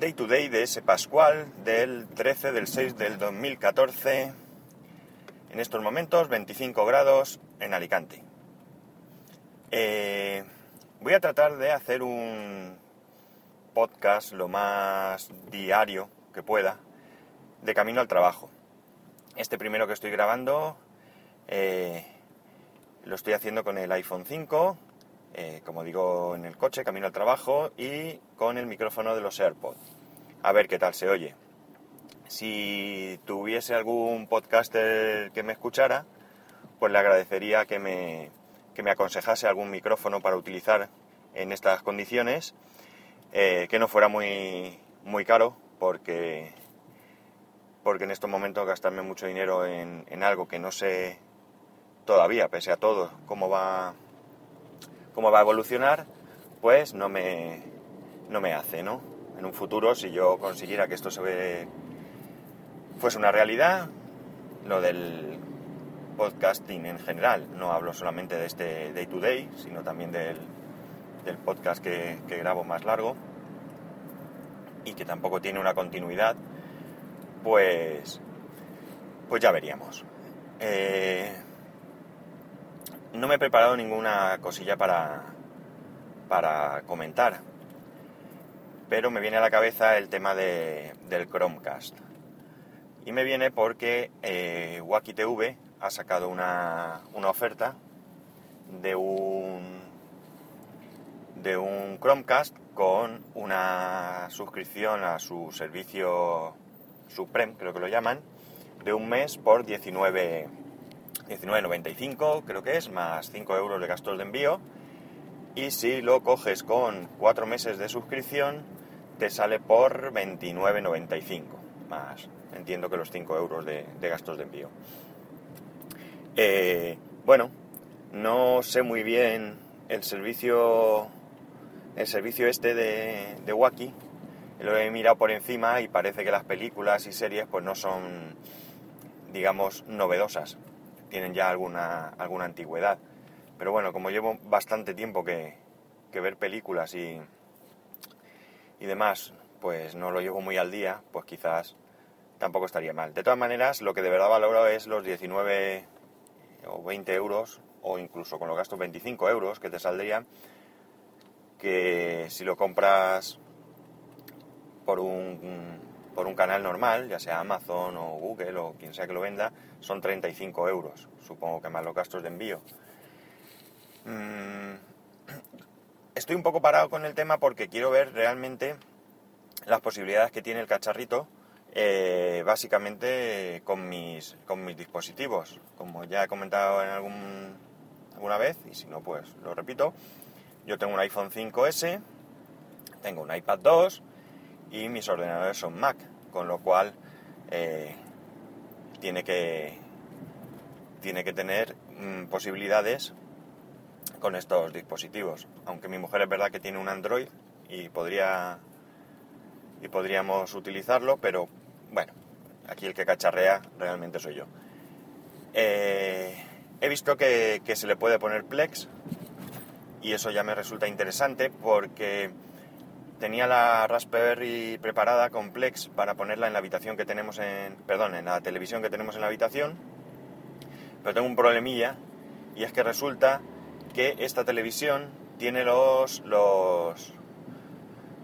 Day to Day de ese Pascual del 13 del 6 del 2014. En estos momentos 25 grados en Alicante. Eh, voy a tratar de hacer un podcast lo más diario que pueda de camino al trabajo. Este primero que estoy grabando eh, lo estoy haciendo con el iPhone 5, eh, como digo, en el coche, camino al trabajo y con el micrófono de los AirPods. A ver qué tal se oye. Si tuviese algún podcaster que me escuchara, pues le agradecería que me, que me aconsejase algún micrófono para utilizar en estas condiciones, eh, que no fuera muy, muy caro, porque, porque en estos momentos gastarme mucho dinero en, en algo que no sé todavía, pese a todo, cómo va cómo va a evolucionar, pues no me, no me hace, ¿no? En un futuro, si yo consiguiera que esto se fuese una realidad, lo del podcasting en general, no hablo solamente de este day to day, sino también del, del podcast que, que, grabo más largo y que tampoco tiene una continuidad, pues, pues ya veríamos. Eh, no me he preparado ninguna cosilla para, para comentar, pero me viene a la cabeza el tema de, del Chromecast. Y me viene porque eh, TV ha sacado una, una oferta de un, de un Chromecast con una suscripción a su servicio Supreme, creo que lo llaman, de un mes por 19 19,95 creo que es, más 5 euros de gastos de envío. Y si lo coges con 4 meses de suscripción, te sale por 29,95 más, entiendo que los 5 euros de, gastos de envío. Eh, bueno, no sé muy bien el servicio, el servicio este de, de Wacky. Lo he mirado por encima y parece que las películas y series pues no son, digamos, novedosas tienen ya alguna, alguna antigüedad. Pero bueno, como llevo bastante tiempo que, que ver películas y, y demás, pues no lo llevo muy al día, pues quizás tampoco estaría mal. De todas maneras, lo que de verdad valoro es los 19 o 20 euros, o incluso con los gastos 25 euros que te saldrían, que si lo compras por un por un canal normal, ya sea Amazon o Google o quien sea que lo venda, son 35 euros, supongo que más los gastos de envío. Mm, estoy un poco parado con el tema porque quiero ver realmente las posibilidades que tiene el cacharrito, eh, básicamente con mis, con mis dispositivos. Como ya he comentado en algún, alguna vez, y si no, pues lo repito, yo tengo un iPhone 5S, tengo un iPad 2, y mis ordenadores son Mac, con lo cual eh, tiene, que, tiene que tener mm, posibilidades con estos dispositivos. Aunque mi mujer es verdad que tiene un Android y podría y podríamos utilizarlo, pero bueno, aquí el que cacharrea realmente soy yo. Eh, he visto que, que se le puede poner Plex y eso ya me resulta interesante porque tenía la Raspberry preparada con Plex para ponerla en la habitación que tenemos en, perdón, en la televisión que tenemos en la habitación, pero tengo un problemilla y es que resulta que esta televisión tiene los, los,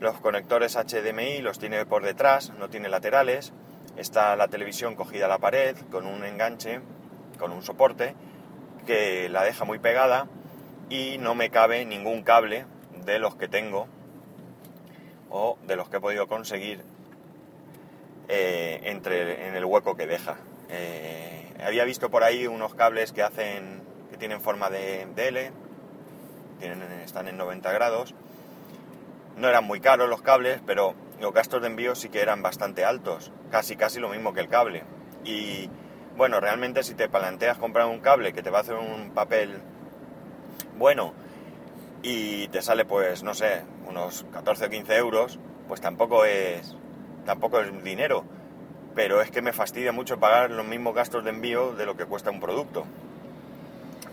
los conectores HDMI, los tiene por detrás, no tiene laterales, está la televisión cogida a la pared con un enganche, con un soporte que la deja muy pegada y no me cabe ningún cable de los que tengo o de los que he podido conseguir eh, entre, en el hueco que deja. Eh, había visto por ahí unos cables que hacen que tienen forma de, de L, tienen, están en 90 grados. No eran muy caros los cables, pero los gastos de envío sí que eran bastante altos, casi casi lo mismo que el cable. Y bueno, realmente si te planteas comprar un cable que te va a hacer un papel bueno y te sale pues no sé, unos 14 o 15 euros, pues tampoco es, tampoco es dinero. Pero es que me fastidia mucho pagar los mismos gastos de envío de lo que cuesta un producto.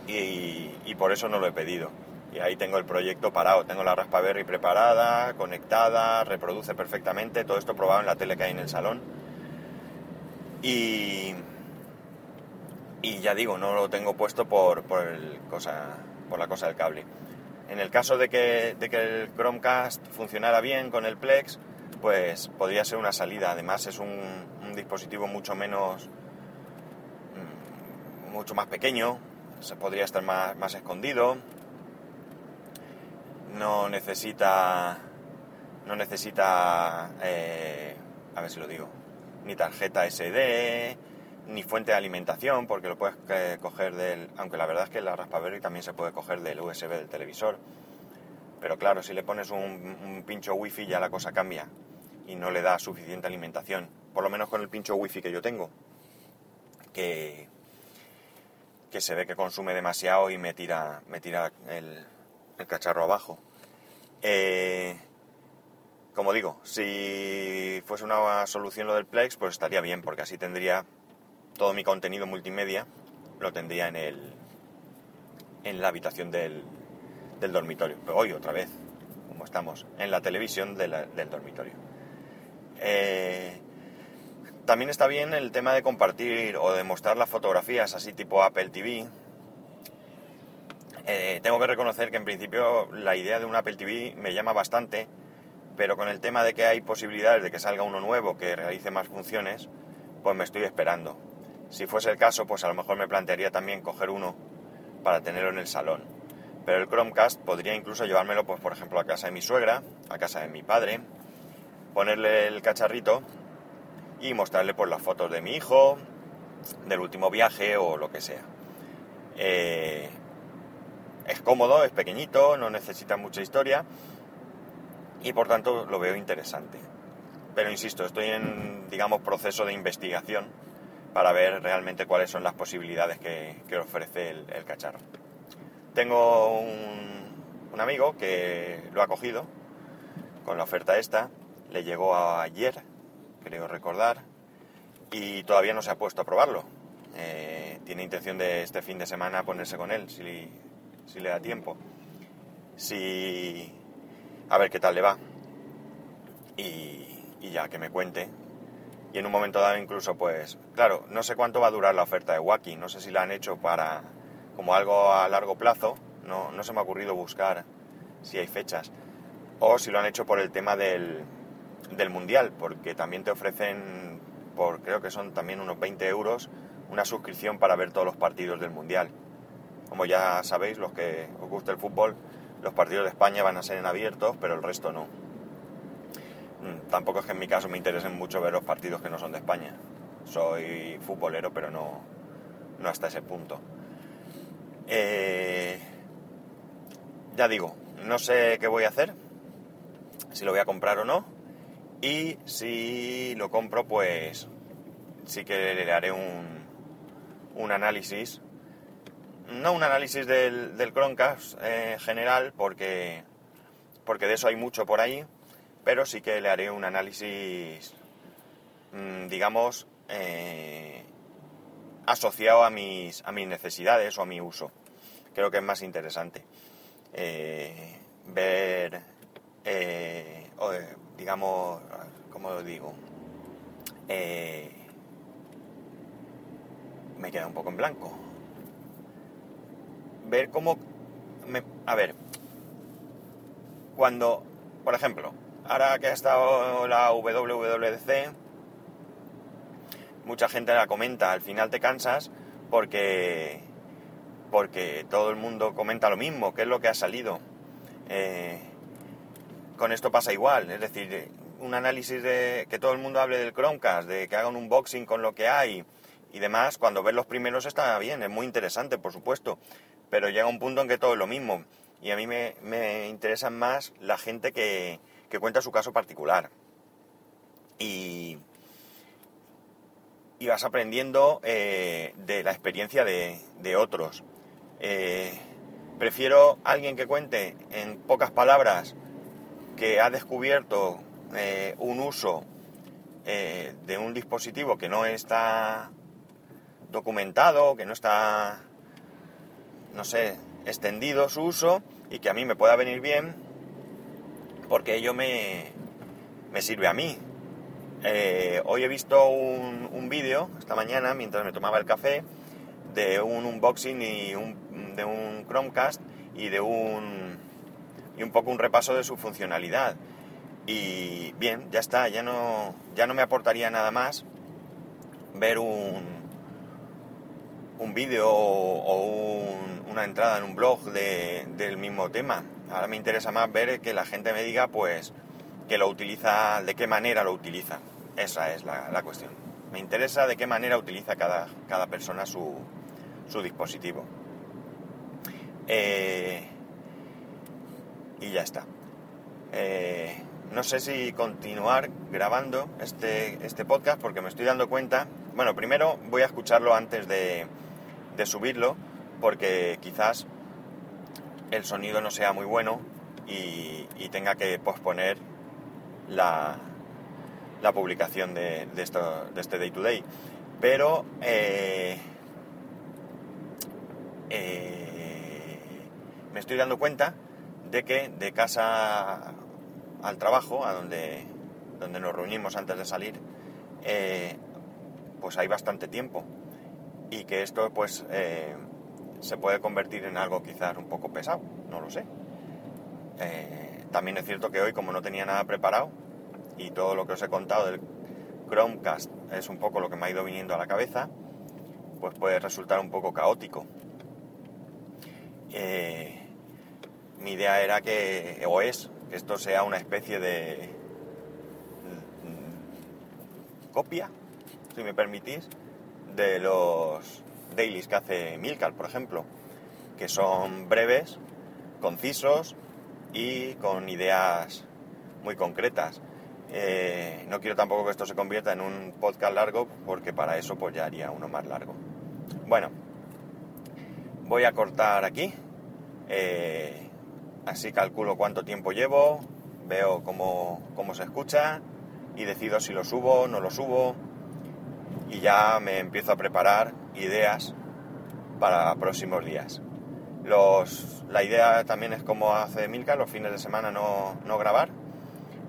Y, por eso no lo he pedido. Y ahí tengo el proyecto parado, tengo la Raspberry preparada, conectada, reproduce perfectamente, todo esto probado en la tele que hay en el salón. Y, y ya digo, no lo tengo puesto por, por, el cosa, por la cosa del cable. En el caso de que, de que el Chromecast funcionara bien con el Plex, pues podría ser una salida. Además es un, dispositivo mucho menos, mm, mucho más pequeño, se podría estar más, más escondido, no necesita, no necesita, eh, a ver si lo digo, ni tarjeta SD, ni fuente de alimentación, porque lo puedes eh, coger del, aunque la verdad es que la Raspberry también se puede coger del USB del televisor, pero claro, si le pones un, pincho wifi ya la cosa cambia y no le da suficiente alimentación, por lo menos con el pincho wifi que yo tengo, que, que se ve que consume demasiado y me tira, me tira el, el cacharro abajo. Eh, como digo, si fuese una solución lo del Plex, pues estaría bien, porque así tendría todo mi contenido multimedia, lo tendría en el en la habitación del, del dormitorio. Pero hoy otra vez, como estamos, en la televisión del dormitorio. Eh, también está bien el tema de compartir o de mostrar las fotografías así tipo Apple TV. Eh, tengo que reconocer que en principio la idea de un Apple TV me llama bastante, pero con el tema de que hay posibilidades de que salga uno nuevo que realice más funciones, pues me estoy esperando. Si fuese el caso, pues a lo mejor me plantearía también coger uno para tenerlo en el salón. Pero el Chromecast podría incluso llevármelo, pues por ejemplo, a casa de mi suegra, a casa de mi padre, ponerle el cacharrito y mostrarle pues las fotos de mi hijo, del último viaje o lo que sea. Eh, es cómodo, es pequeñito, no necesita mucha historia y por tanto lo veo interesante. Pero insisto, estoy en, digamos, proceso de investigación para ver realmente cuáles son las posibilidades que, que ofrece el, cacharro. Tengo un, un amigo que lo ha cogido con la oferta esta, le llegó ayer, creo recordar, y todavía no se ha puesto a probarlo. Eh, tiene intención de este fin de semana ponerse con él, si, si le da tiempo. Si, a ver qué tal le va. Y, ya que me cuente. Y en un momento dado incluso, pues, claro, no sé cuánto va a durar la oferta de Wacky. No sé si la han hecho para como algo a largo plazo. No, no se me ha ocurrido buscar si hay fechas. O si lo han hecho por el tema del, del mundial, porque también te ofrecen, por creo que son también unos 20 euros, una suscripción para ver todos los partidos del mundial. Como ya sabéis, los que os gusta el fútbol, los partidos de España van a ser en abiertos, pero el resto no. Mm, tampoco es que en mi caso me interesen mucho ver los partidos que no son de España. Soy futbolero, pero no, no hasta ese punto. Eh, ya digo, no sé qué voy a hacer, si lo voy a comprar o no. Y si lo compro, pues sí que le haré un, un análisis. No un análisis del, del eh, general, porque, porque de eso hay mucho por ahí, pero sí que le haré un análisis, mmm, digamos, eh, asociado a mis, a mis necesidades o a mi uso. Creo que es más interesante eh, ver eh, digamos, ¿cómo lo digo? Eh, me queda un poco en blanco. Ver cómo... Me, a ver, cuando, por ejemplo, ahora que ha estado la WWDC, mucha gente la comenta, al final te cansas porque porque todo el mundo comenta lo mismo, qué es lo que ha salido. Eh, con esto pasa igual, es decir, un análisis de que todo el mundo hable del Chromecast, de que haga un unboxing con lo que hay y demás, cuando ves los primeros está bien, es muy interesante, por supuesto, pero llega un punto en que todo es lo mismo. Y a mí me, me interesa más la gente que, que, cuenta su caso particular y, y vas aprendiendo eh, de la experiencia de, de otros. Eh, prefiero alguien que cuente en pocas palabras que ha descubierto eh, un uso de un dispositivo que no está documentado, que no está, no sé, extendido su uso, y que a mí me pueda venir bien porque ello me, me sirve a mí. Eh, hoy he visto un, un vídeo, esta mañana, mientras me tomaba el café, de un unboxing y un, de un Chromecast y de un y un poco un repaso de su funcionalidad. Y bien, ya está, ya no, ya no me aportaría nada más ver un, un vídeo o una entrada en un blog del mismo tema. Ahora me interesa más ver que la gente me diga, pues, que lo utiliza, de qué manera lo utiliza. Esa es la, cuestión. Me interesa de qué manera utiliza cada, cada persona su, su dispositivo. Eh, y ya está. Eh, no sé si continuar grabando este, este podcast porque me estoy dando cuenta. Bueno, primero voy a escucharlo antes de, de subirlo porque quizás el sonido no sea muy bueno y, tenga que posponer la, la publicación de, de, esto, de este day to day. Pero eh, eh, me estoy dando cuenta de que de casa al trabajo, a donde, donde nos reunimos antes de salir, eh, pues hay bastante tiempo y que esto pues se puede convertir en algo quizás un poco pesado, no lo sé. también es cierto que hoy como no tenía nada preparado y todo lo que os he contado del Chromecast es un poco lo que me ha ido viniendo a la cabeza, pues puede resultar un poco caótico. Eh, mi idea era que, o es, que esto sea una especie de mm, copia, si me permitís, de los dailies que hace Milcar, por ejemplo, que son breves, concisos y con ideas muy concretas. Eh, no quiero tampoco que esto se convierta en un podcast largo, porque para eso pues ya haría uno más largo. Bueno, voy a cortar aquí. Eh, así calculo cuánto tiempo llevo, veo cómo, se escucha y decido si lo subo no lo subo. Y ya me empiezo a preparar ideas para próximos días. Los, la idea también es como hace Milka, los fines de semana no, no grabar,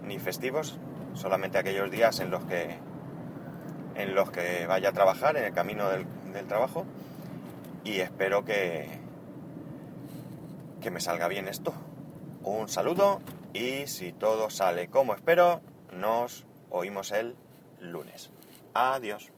ni festivos, solamente aquellos días en los que en los que vaya a trabajar en el camino del, trabajo y espero que, que me salga bien esto. Un saludo y si todo sale como espero, nos oímos el lunes. Adiós.